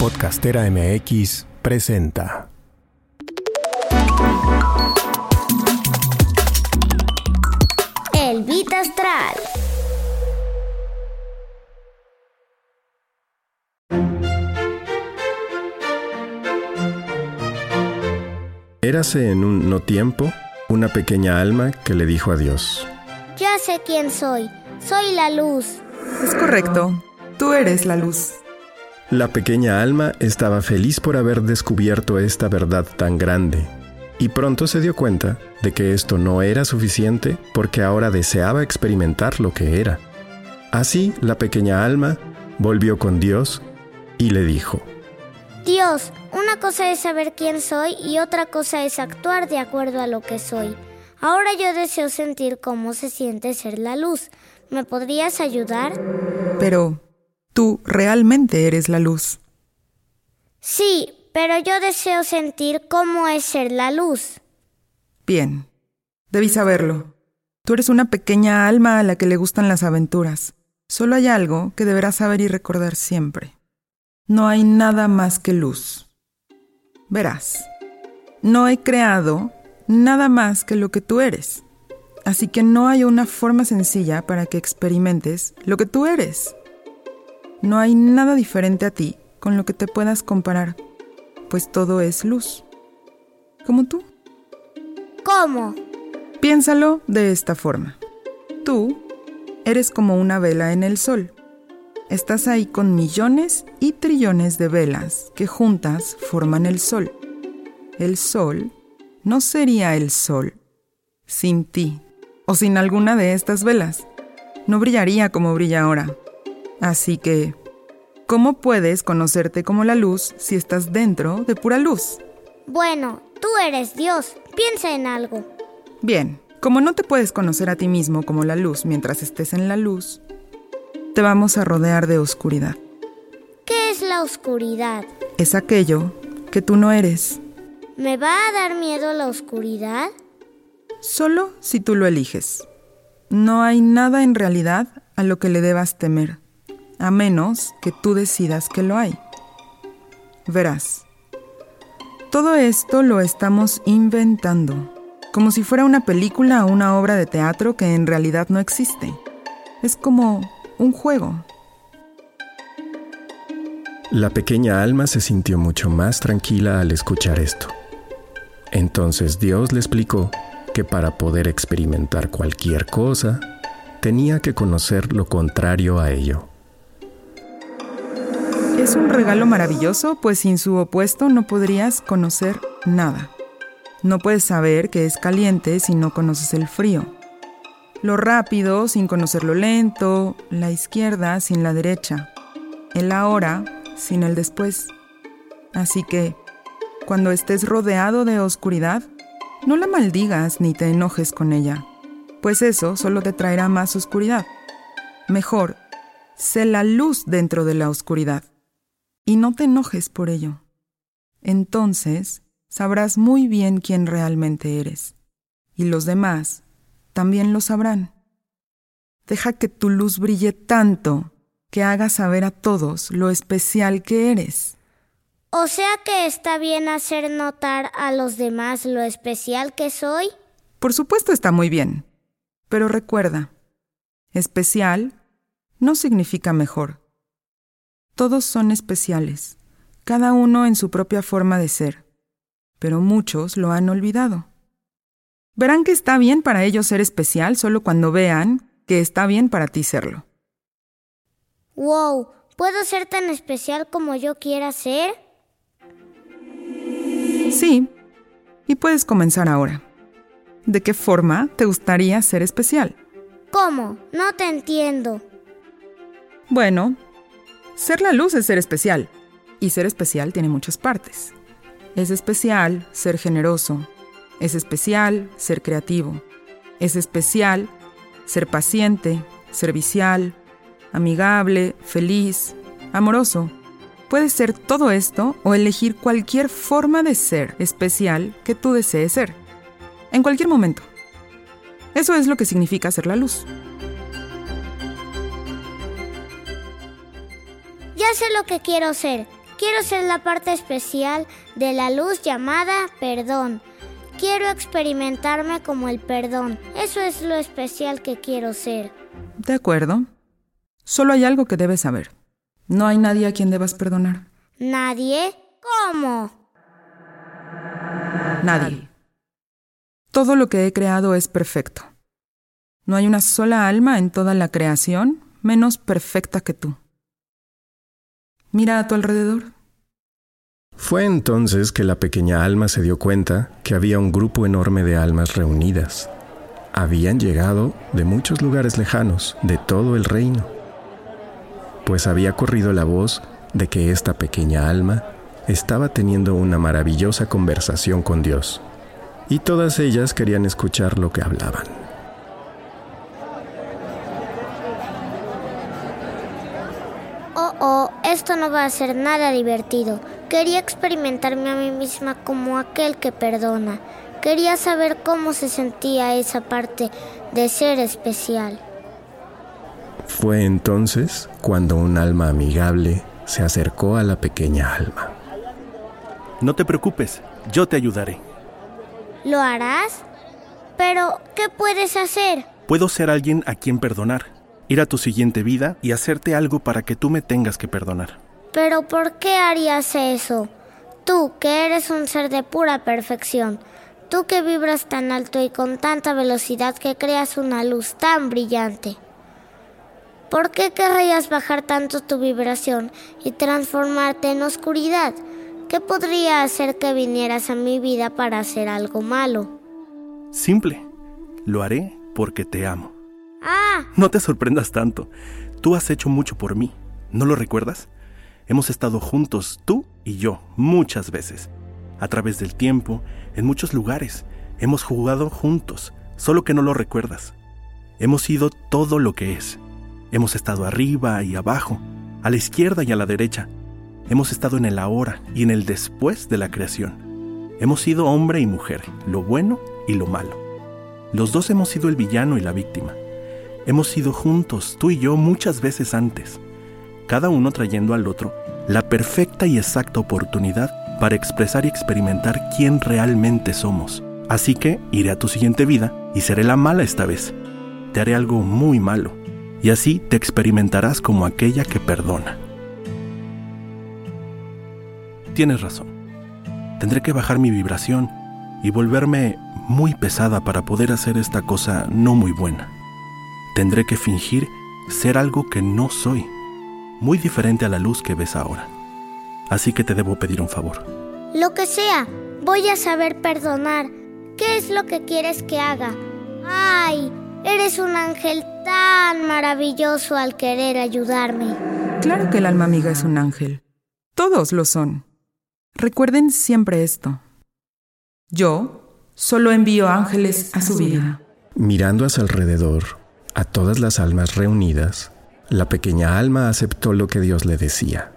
Podcastera MX presenta. El Beat Astral. Érase en un no tiempo una pequeña alma que le dijo a Dios. Ya sé quién soy. Soy la luz. Es correcto. Tú eres la luz. La pequeña alma estaba feliz por haber descubierto esta verdad tan grande, y pronto se dio cuenta de que esto no era suficiente porque ahora deseaba experimentar lo que era. Así la pequeña alma volvió con Dios y le dijo, Dios, una cosa es saber quién soy y otra cosa es actuar de acuerdo a lo que soy. Ahora yo deseo sentir cómo se siente ser la luz. ¿Me podrías ayudar? Pero tú realmente eres la luz. Sí, pero yo deseo sentir cómo es ser la luz. Bien. Debí saberlo. Tú eres una pequeña alma a la que le gustan las aventuras. Solo hay algo que deberás saber y recordar siempre. No hay nada más que luz. Verás, no he creado nada más que lo que tú eres. Así que no hay una forma sencilla para que experimentes lo que tú eres. No hay nada diferente a ti con lo que te puedas comparar, pues todo es luz. Como tú. ¿Cómo? Piénsalo de esta forma. Tú eres como una vela en el sol. Estás ahí con millones y trillones de velas que juntas forman el sol. El sol no sería el sol sin ti o sin alguna de estas velas. No brillaría como brilla ahora. Así que, ¿cómo puedes conocerte como la luz si estás dentro de pura luz? Bueno, tú eres Dios. Piensa en algo. Bien, como no te puedes conocer a ti mismo como la luz mientras estés en la luz, te vamos a rodear de oscuridad. ¿Qué es la oscuridad? Es aquello que tú no eres, ¿Me va a dar miedo la oscuridad? solo si tú lo eliges. No hay nada en realidad a lo que le debas temer, a menos que tú decidas que lo hay. Verás, todo esto lo estamos inventando, como si fuera una película o una obra de teatro que en realidad no existe. Es como un juego. La pequeña alma se sintió mucho más tranquila al escuchar esto. Entonces Dios le explicó que para poder experimentar cualquier cosa, tenía que conocer lo contrario a ello. Es un regalo maravilloso, pues sin su opuesto no podrías conocer nada. No puedes saber que es caliente si no conoces el frío. Lo rápido sin conocer lo lento, la izquierda sin la derecha, el ahora sin el después. Así que, cuando estés rodeado de oscuridad, no la maldigas ni te enojes con ella, pues eso solo te traerá más oscuridad. Mejor, sé la luz dentro de la oscuridad y no te enojes por ello. Entonces sabrás muy bien quién realmente eres, y los demás también lo sabrán. Deja que tu luz brille tanto que haga saber a todos lo especial que eres. O sea que está bien hacer notar a los demás lo especial que soy. Por supuesto está muy bien, pero recuerda, especial no significa mejor. Todos son especiales, cada uno en su propia forma de ser, pero muchos lo han olvidado. Verán que está bien para ellos ser especial solo cuando vean que está bien para ti serlo. Wow, ¿puedo ser tan especial como yo quiera ser? Sí, y puedes comenzar ahora. ¿De qué forma te gustaría ser especial? ¿Cómo? No te entiendo. Bueno, ser la luz es ser especial, y ser especial tiene muchas partes. Es especial ser generoso, es especial ser creativo, es especial ser paciente, servicial, amigable, feliz, amoroso. Puedes ser todo esto o elegir cualquier forma de ser especial que tú desees ser, en cualquier momento. Eso es lo que significa ser la luz. Sé lo que quiero ser. Quiero ser la parte especial de la luz llamada perdón. Quiero experimentarme como el perdón. Eso es lo especial que quiero ser. De acuerdo. Solo hay algo que debes saber. No hay nadie a quien debas perdonar. ¿Nadie? ¿Cómo? Nadie. Todo lo que he creado es perfecto. No hay una sola alma en toda la creación menos perfecta que tú. Mira a tu alrededor. Fue entonces que la pequeña alma se dio cuenta que había un grupo enorme de almas reunidas. Habían llegado de muchos lugares lejanos, de todo el reino. Pues había corrido la voz de que esta pequeña alma estaba teniendo una maravillosa conversación con Dios, y todas ellas querían escuchar lo que hablaban. Oh, oh, esto no va a ser nada divertido. Quería experimentarme a mí misma como aquel que perdona. Quería saber cómo se sentía esa parte de ser especial. Fue entonces cuando un alma amigable se acercó a la pequeña alma. No te preocupes, yo te ayudaré. ¿Lo harás? Pero, ¿qué puedes hacer? Puedo ser alguien a quien perdonar, ir a tu siguiente vida y hacerte algo para que tú me tengas que perdonar. Pero, ¿por qué harías eso? Tú, que eres un ser de pura perfección, tú que vibras tan alto y con tanta velocidad que creas una luz tan brillante. ¿Por qué querrías bajar tanto tu vibración y transformarte en oscuridad? ¿Qué podría hacer que vinieras a mi vida para hacer algo malo? Simple. Lo haré porque te amo. Ah, No te sorprendas tanto. Tú has hecho mucho por mí. ¿No lo recuerdas? Hemos estado juntos, tú y yo, muchas veces. A través del tiempo, en muchos lugares. Hemos jugado juntos, solo que no lo recuerdas. Hemos sido todo lo que es. Hemos estado arriba y abajo, a la izquierda y a la derecha. Hemos estado en el ahora y en el después de la creación. Hemos sido hombre y mujer, lo bueno y lo malo. Los dos hemos sido el villano y la víctima. Hemos sido juntos, tú y yo, muchas veces antes, cada uno trayendo al otro la perfecta y exacta oportunidad para expresar y experimentar quién realmente somos. Así que iré a tu siguiente vida y seré la mala esta vez. Te haré algo muy malo, y así te experimentarás como aquella que perdona. Tienes razón. Tendré que bajar mi vibración y volverme muy pesada para poder hacer esta cosa no muy buena. Tendré que fingir ser algo que no soy, muy diferente a la luz que ves ahora. Así que te debo pedir un favor. lo que sea. Voy a saber perdonar. ¿Qué es lo que quieres que haga? Ay, eres un ángel tan maravilloso al querer ayudarme. Claro que el alma amiga es un ángel. Todos lo son. Recuerden siempre esto. Yo solo envío ángeles a su vida. Mirando a su alrededor, a todas las almas reunidas, la pequeña alma aceptó lo que Dios le decía.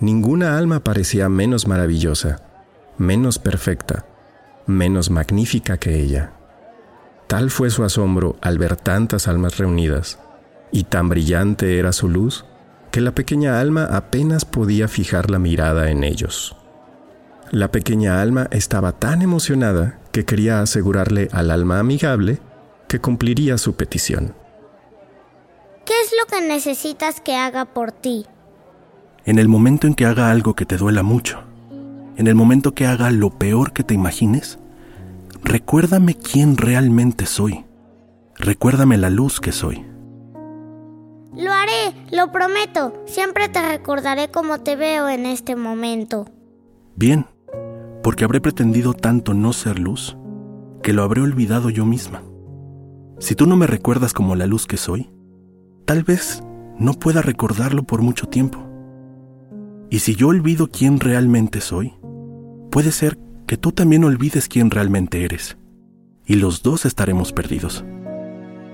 Ninguna alma parecía menos maravillosa, menos perfecta, menos magnífica que ella. Tal fue su asombro al ver tantas almas reunidas, y tan brillante era su luz, que la pequeña alma apenas podía fijar la mirada en ellos. La pequeña alma estaba tan emocionada que quería asegurarle al alma amigable que cumpliría su petición. ¿Qué es lo que necesitas que haga por ti? En el momento en que haga algo que te duela mucho, en el momento que haga lo peor que te imagines, recuérdame quién realmente soy. Recuérdame la luz que soy. Lo haré, lo prometo. Siempre te recordaré como te veo en este momento. Bien, porque habré pretendido tanto no ser luz, que lo habré olvidado yo misma. Si tú no me recuerdas como la luz que soy, tal vez no pueda recordarlo por mucho tiempo. Y si yo olvido quién realmente soy, puede ser que tú también olvides quién realmente eres, y los dos estaremos perdidos.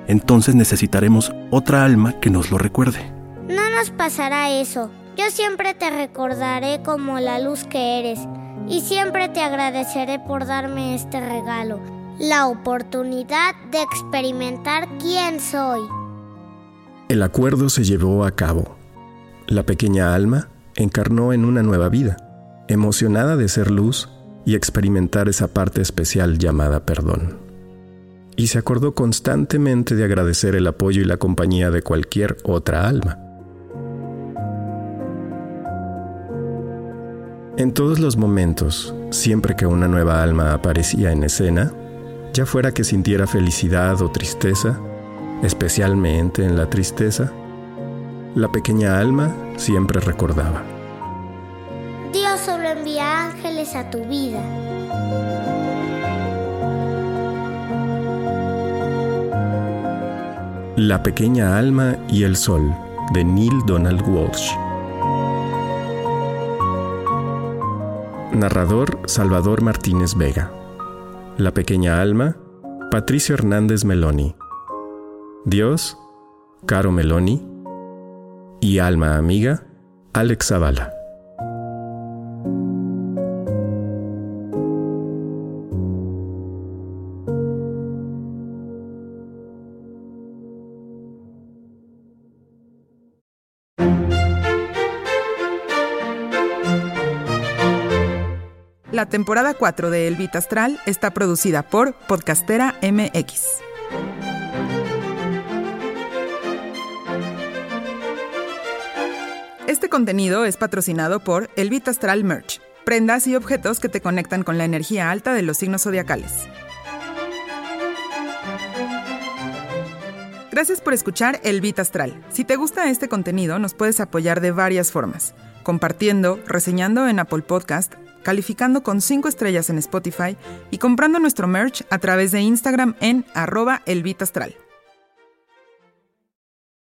Entonces necesitaremos otra alma que nos lo recuerde. No nos pasará eso. Yo siempre te recordaré como la luz que eres y siempre te agradeceré por darme este regalo, la oportunidad de experimentar quién soy. El acuerdo se llevó a cabo. La pequeña alma encarnó en una nueva vida, emocionada de ser luz y experimentar esa parte especial llamada perdón. Y se acordó constantemente de agradecer el apoyo y la compañía de cualquier otra alma. En todos los momentos, siempre que una nueva alma aparecía en escena, ya fuera que sintiera felicidad o tristeza, especialmente en la tristeza, la pequeña alma siempre recordaba. Dios solo envía ángeles a tu vida. La pequeña alma y el sol de Neil Donald Walsh. Narrador Salvador Martínez Vega. La pequeña alma, Patricio Hernández Meloni. Dios, Caro Meloni. Y alma amiga, Alex Zavala. La temporada 4 de El Vita Astral está producida por Podcastera MX. Este contenido es patrocinado por El Vita Astral Merch, prendas y objetos que te conectan con la energía alta de los signos zodiacales. Gracias por escuchar El Vita Astral. Si te gusta este contenido, nos puedes apoyar de varias formas, compartiendo, reseñando en Apple Podcast, calificando con 5 estrellas en Spotify y comprando nuestro merch a través de Instagram en arroba elvitastral.